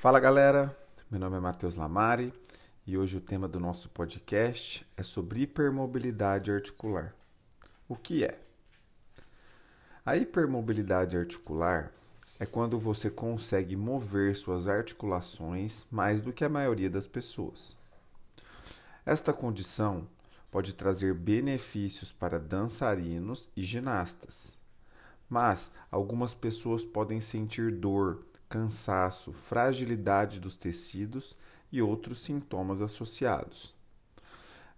Fala galera, meu nome é Matheus Lamari e hoje o tema do nosso podcast é sobre hipermobilidade articular. O que é? A hipermobilidade articular é quando você consegue mover suas articulações mais do que a maioria das pessoas. Esta condição pode trazer benefícios para dançarinos e ginastas, mas algumas pessoas podem sentir dor, cansaço, fragilidade dos tecidos e outros sintomas associados.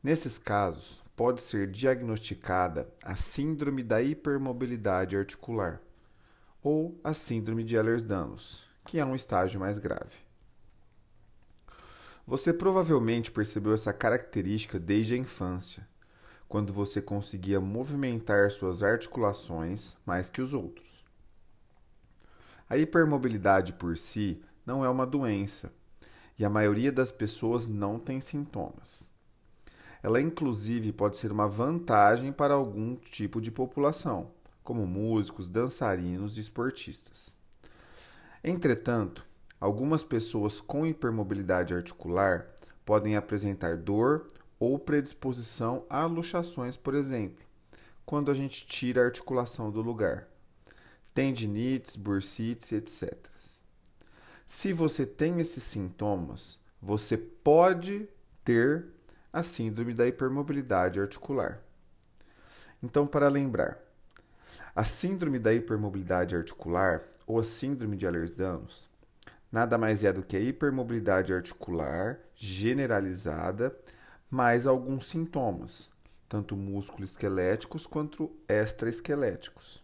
Nesses casos, pode ser diagnosticada a síndrome da hipermobilidade articular ou a síndrome de Ehlers-Danlos, que é um estágio mais grave. Você provavelmente percebeu essa característica desde a infância, quando você conseguia movimentar suas articulações mais que os outros. A hipermobilidade por si não é uma doença e a maioria das pessoas não tem sintomas. Ela, inclusive, pode ser uma vantagem para algum tipo de população, como músicos, dançarinos e esportistas. Entretanto, algumas pessoas com hipermobilidade articular podem apresentar dor ou predisposição a luxações, por exemplo, quando a gente tira a articulação do lugar tendinites, bursites, etc. Se você tem esses sintomas, você pode ter a síndrome da hipermobilidade articular. Então, para lembrar, a síndrome da hipermobilidade articular ou a síndrome de Ehlers-Danlos nada mais é do que a hipermobilidade articular generalizada mais alguns sintomas, tanto músculo-esqueléticos quanto extraesqueléticos.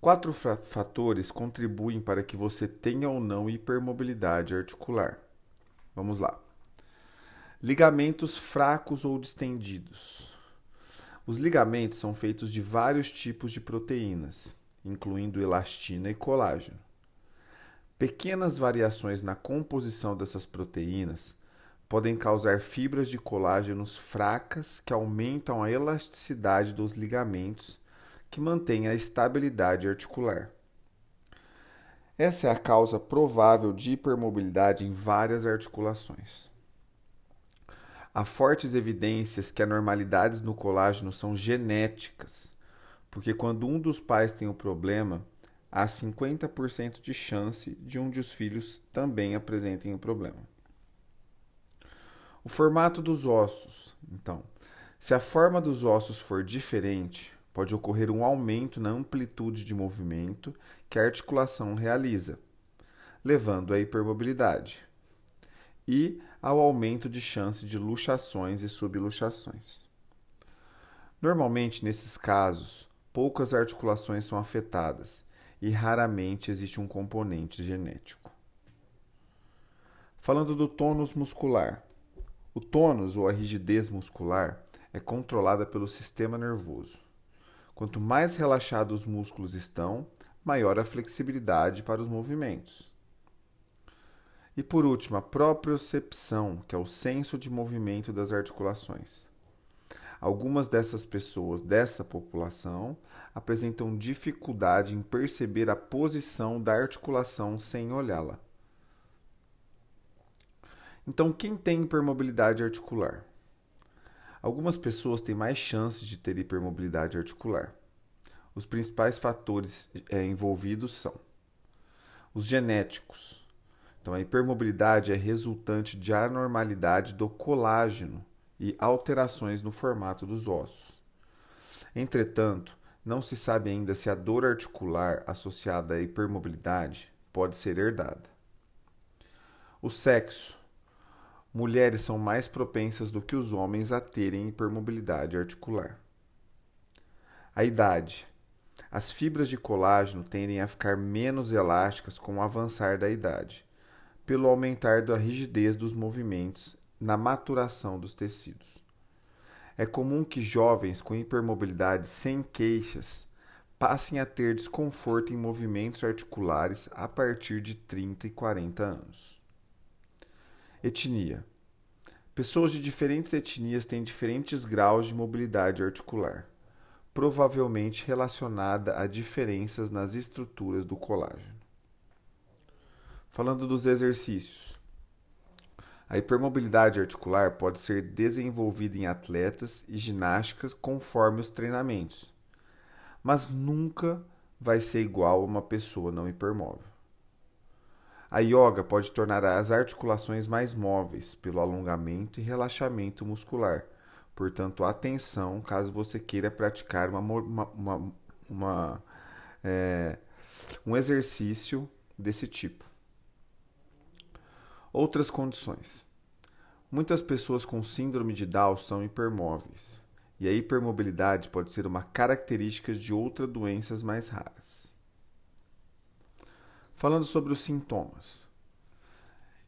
Quatro fatores contribuem para que você tenha ou não hipermobilidade articular. Vamos lá. Ligamentos fracos ou distendidos. Os ligamentos são feitos de vários tipos de proteínas, incluindo elastina e colágeno. Pequenas variações na composição dessas proteínas podem causar fibras de colágenos fracas que aumentam a elasticidade dos ligamentos que mantém a estabilidade articular. Essa é a causa provável de hipermobilidade em várias articulações. Há fortes evidências que anormalidades no colágeno são genéticas, porque quando um dos pais tem o problema, há 50% de chance de um dos filhos também apresentem o problema. O formato dos ossos. Então, se a forma dos ossos for diferente, pode ocorrer um aumento na amplitude de movimento que a articulação realiza, levando à hipermobilidade e ao aumento de chance de luxações e subluxações. Normalmente, nesses casos, poucas articulações são afetadas e raramente existe um componente genético. Falando do tônus muscular. O tônus ou a rigidez muscular é controlada pelo sistema nervoso. Quanto mais relaxados os músculos estão, maior a flexibilidade para os movimentos. E por último, a propriocepção, que é o senso de movimento das articulações. Algumas dessas pessoas dessa população apresentam dificuldade em perceber a posição da articulação sem olhá-la. Então, quem tem hipermobilidade articular? Algumas pessoas têm mais chances de ter hipermobilidade articular. Os principais fatores é, envolvidos são os genéticos. Então, a hipermobilidade é resultante de anormalidade do colágeno e alterações no formato dos ossos. Entretanto, não se sabe ainda se a dor articular associada à hipermobilidade pode ser herdada. O sexo mulheres são mais propensas do que os homens a terem hipermobilidade articular. A idade. As fibras de colágeno tendem a ficar menos elásticas com o avançar da idade, pelo aumentar da rigidez dos movimentos na maturação dos tecidos. É comum que jovens com hipermobilidade sem queixas passem a ter desconforto em movimentos articulares a partir de 30 e 40 anos. Etnia. Pessoas de diferentes etnias têm diferentes graus de mobilidade articular, provavelmente relacionada a diferenças nas estruturas do colágeno. Falando dos exercícios. A hipermobilidade articular pode ser desenvolvida em atletas e ginásticas conforme os treinamentos, mas nunca vai ser igual a uma pessoa não hipermóvel. A yoga pode tornar as articulações mais móveis pelo alongamento e relaxamento muscular. Portanto, atenção caso você queira praticar uma, uma, uma, uma é, um exercício desse tipo. Outras condições. Muitas pessoas com síndrome de Down são hipermóveis, e a hipermobilidade pode ser uma característica de outras doenças mais raras. Falando sobre os sintomas.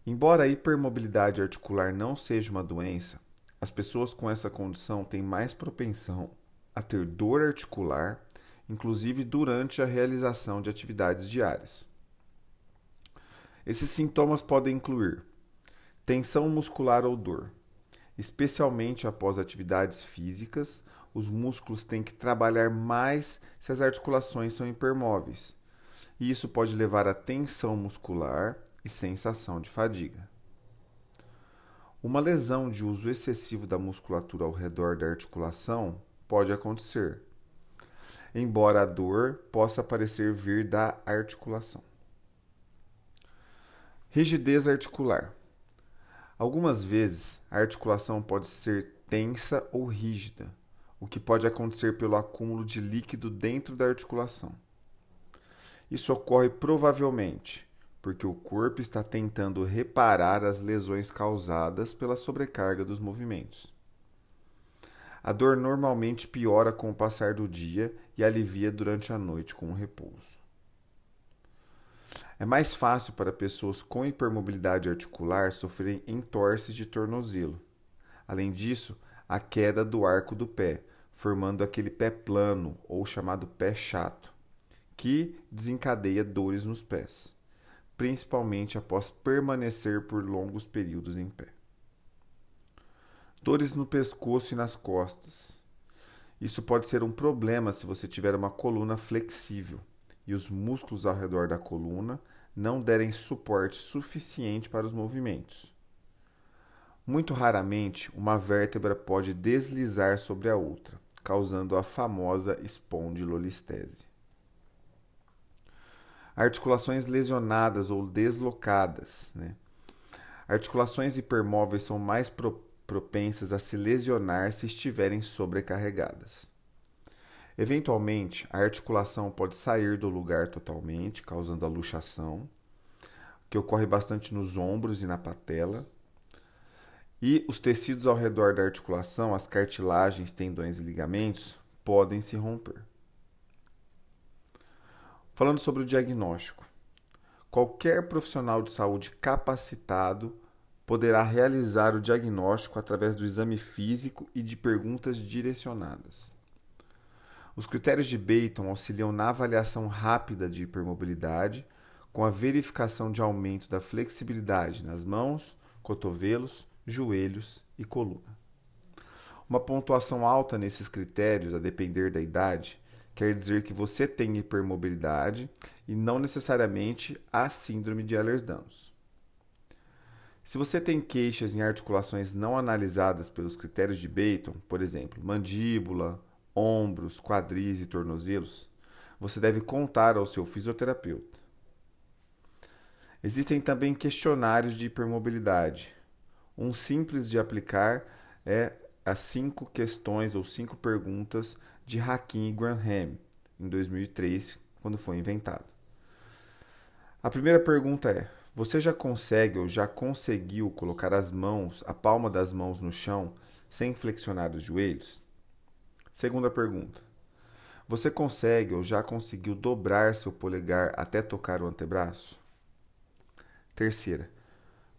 Embora a hipermobilidade articular não seja uma doença, as pessoas com essa condição têm mais propensão a ter dor articular, inclusive durante a realização de atividades diárias. Esses sintomas podem incluir tensão muscular ou dor. Especialmente após atividades físicas, os músculos têm que trabalhar mais se as articulações são hipermóveis. E isso pode levar a tensão muscular e sensação de fadiga. Uma lesão de uso excessivo da musculatura ao redor da articulação pode acontecer, embora a dor possa parecer vir da articulação. Rigidez articular. Algumas vezes a articulação pode ser tensa ou rígida, o que pode acontecer pelo acúmulo de líquido dentro da articulação. Isso ocorre provavelmente porque o corpo está tentando reparar as lesões causadas pela sobrecarga dos movimentos. A dor normalmente piora com o passar do dia e alivia durante a noite com o repouso. É mais fácil para pessoas com hipermobilidade articular sofrerem entorses de tornozelo. Além disso, a queda do arco do pé, formando aquele pé plano ou chamado pé chato, que desencadeia dores nos pés, principalmente após permanecer por longos períodos em pé. Dores no pescoço e nas costas. Isso pode ser um problema se você tiver uma coluna flexível e os músculos ao redor da coluna não derem suporte suficiente para os movimentos. Muito raramente, uma vértebra pode deslizar sobre a outra, causando a famosa espondilolistese. Articulações lesionadas ou deslocadas. Né? Articulações hipermóveis são mais pro propensas a se lesionar se estiverem sobrecarregadas. Eventualmente, a articulação pode sair do lugar totalmente, causando a luxação, que ocorre bastante nos ombros e na patela. E os tecidos ao redor da articulação, as cartilagens, tendões e ligamentos, podem se romper. Falando sobre o diagnóstico. Qualquer profissional de saúde capacitado poderá realizar o diagnóstico através do exame físico e de perguntas direcionadas. Os critérios de Bayton auxiliam na avaliação rápida de hipermobilidade, com a verificação de aumento da flexibilidade nas mãos, cotovelos, joelhos e coluna. Uma pontuação alta nesses critérios, a depender da idade, quer dizer que você tem hipermobilidade e não necessariamente a síndrome de Ehlers-Danlos. Se você tem queixas em articulações não analisadas pelos critérios de Bayton, por exemplo, mandíbula, ombros, quadris e tornozelos, você deve contar ao seu fisioterapeuta. Existem também questionários de hipermobilidade. Um simples de aplicar é as cinco questões ou cinco perguntas de Hakim Graham, em 2003, quando foi inventado. A primeira pergunta é: você já consegue ou já conseguiu colocar as mãos, a palma das mãos no chão, sem flexionar os joelhos? Segunda pergunta. Você consegue ou já conseguiu dobrar seu polegar até tocar o antebraço? Terceira.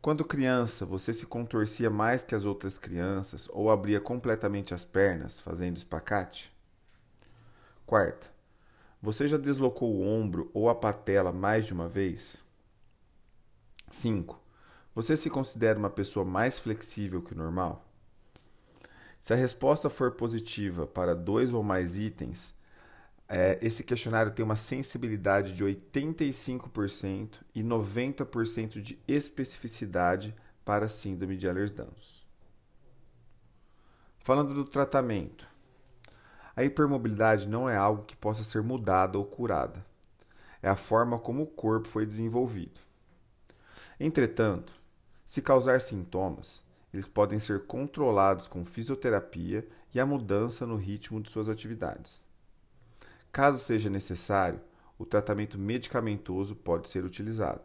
Quando criança, você se contorcia mais que as outras crianças ou abria completamente as pernas, fazendo espacate? Quarta. Você já deslocou o ombro ou a patela mais de uma vez? 5. Você se considera uma pessoa mais flexível que o normal? Se a resposta for positiva para dois ou mais itens, é, esse questionário tem uma sensibilidade de 85% e 90% de especificidade para a síndrome de Ehlers-Danlos. Falando do tratamento, a hipermobilidade não é algo que possa ser mudada ou curada. É a forma como o corpo foi desenvolvido. Entretanto, se causar sintomas, eles podem ser controlados com fisioterapia e a mudança no ritmo de suas atividades. Caso seja necessário, o tratamento medicamentoso pode ser utilizado.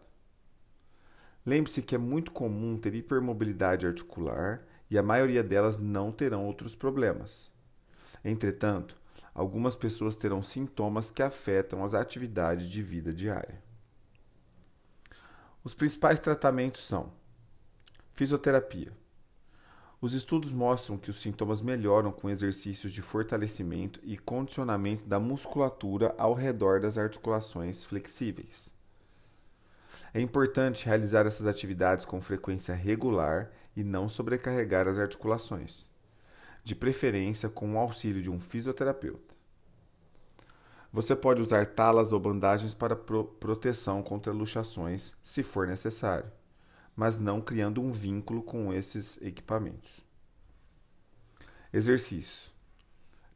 Lembre-se que é muito comum ter hipermobilidade articular e a maioria delas não terão outros problemas. Entretanto, algumas pessoas terão sintomas que afetam as atividades de vida diária. Os principais tratamentos são fisioterapia. Os estudos mostram que os sintomas melhoram com exercícios de fortalecimento e condicionamento da musculatura ao redor das articulações flexíveis. É importante realizar essas atividades com frequência regular e não sobrecarregar as articulações, de preferência com o auxílio de um fisioterapeuta. Você pode usar talas ou bandagens para pro proteção contra luxações, se for necessário mas não criando um vínculo com esses equipamentos. Exercício: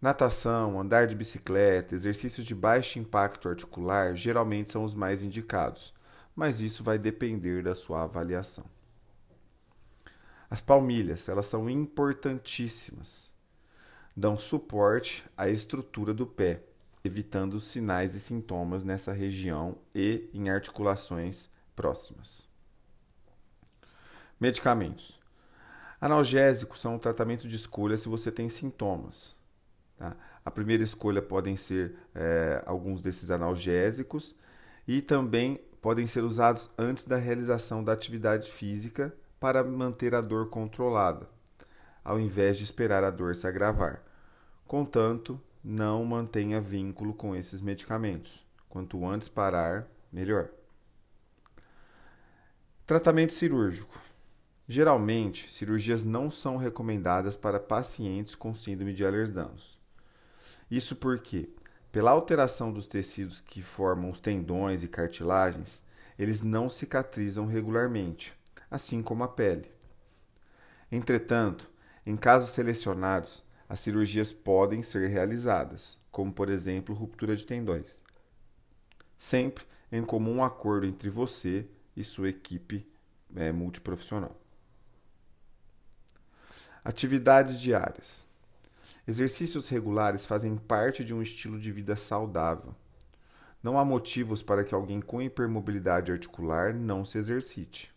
Natação, andar de bicicleta, exercícios de baixo impacto articular geralmente são os mais indicados, mas isso vai depender da sua avaliação. As palmilhas, elas são importantíssimas. Dão suporte à estrutura do pé, evitando sinais e sintomas nessa região e em articulações próximas. Medicamentos. Analgésicos são um tratamento de escolha se você tem sintomas. Tá? A primeira escolha podem ser é, alguns desses analgésicos e também podem ser usados antes da realização da atividade física para manter a dor controlada, ao invés de esperar a dor se agravar. Contanto, não mantenha vínculo com esses medicamentos. Quanto antes parar, melhor. Tratamento cirúrgico. Geralmente, cirurgias não são recomendadas para pacientes com síndrome de Ehlers-Danlos. Isso porque, pela alteração dos tecidos que formam os tendões e cartilagens, eles não cicatrizam regularmente, assim como a pele. Entretanto, em casos selecionados, as cirurgias podem ser realizadas, como por exemplo ruptura de tendões. Sempre em comum acordo entre você e sua equipe é, multiprofissional. Atividades diárias. Exercícios regulares fazem parte de um estilo de vida saudável. Não há motivos para que alguém com hipermobilidade articular não se exercite.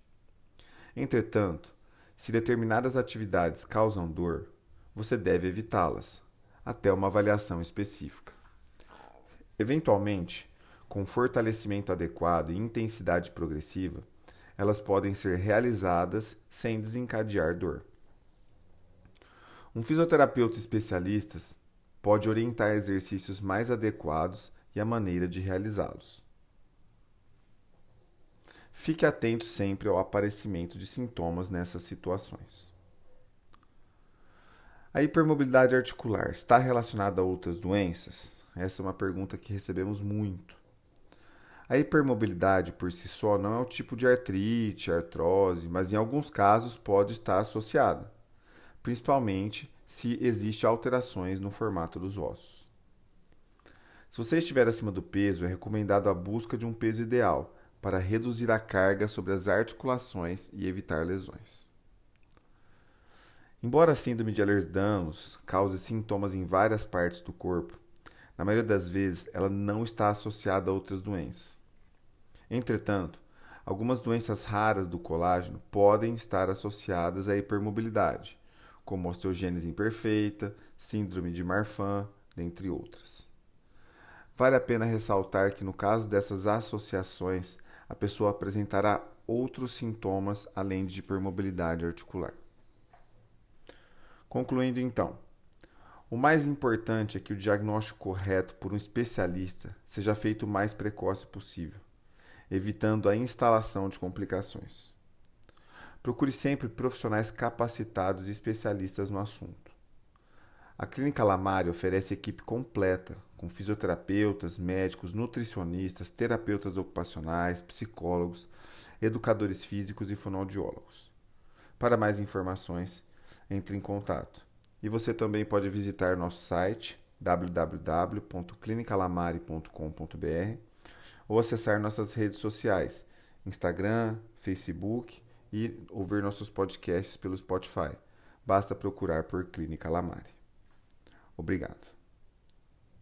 Entretanto, se determinadas atividades causam dor, você deve evitá-las, até uma avaliação específica. Eventualmente, com fortalecimento adequado e intensidade progressiva, elas podem ser realizadas sem desencadear dor. Um fisioterapeuta especialista pode orientar exercícios mais adequados e a maneira de realizá-los. Fique atento sempre ao aparecimento de sintomas nessas situações. A hipermobilidade articular está relacionada a outras doenças? Essa é uma pergunta que recebemos muito. A hipermobilidade por si só não é o tipo de artrite, artrose, mas em alguns casos pode estar associada principalmente se existe alterações no formato dos ossos. Se você estiver acima do peso, é recomendado a busca de um peso ideal para reduzir a carga sobre as articulações e evitar lesões. Embora a síndrome de Ehlers-Danlos cause sintomas em várias partes do corpo, na maioria das vezes ela não está associada a outras doenças. Entretanto, algumas doenças raras do colágeno podem estar associadas à hipermobilidade, como osteogênese imperfeita, síndrome de Marfan, dentre outras. Vale a pena ressaltar que no caso dessas associações, a pessoa apresentará outros sintomas além de hipermobilidade articular. Concluindo então, o mais importante é que o diagnóstico correto por um especialista seja feito o mais precoce possível, evitando a instalação de complicações. Procure sempre profissionais capacitados e especialistas no assunto. A Clínica Lamari oferece equipe completa, com com fisioterapeutas, médicos, nutricionistas, terapeutas ocupacionais, psicólogos, educadores físicos e fonoaudiólogos. Para mais informações, entre em contato. E você também pode visitar nosso site www.clinicalamare.com.br ou acessar nossas redes sociais, Instagram, Facebook e ouvir nossos podcasts pelo Spotify. Basta procurar por Clínica Lamare. Obrigado.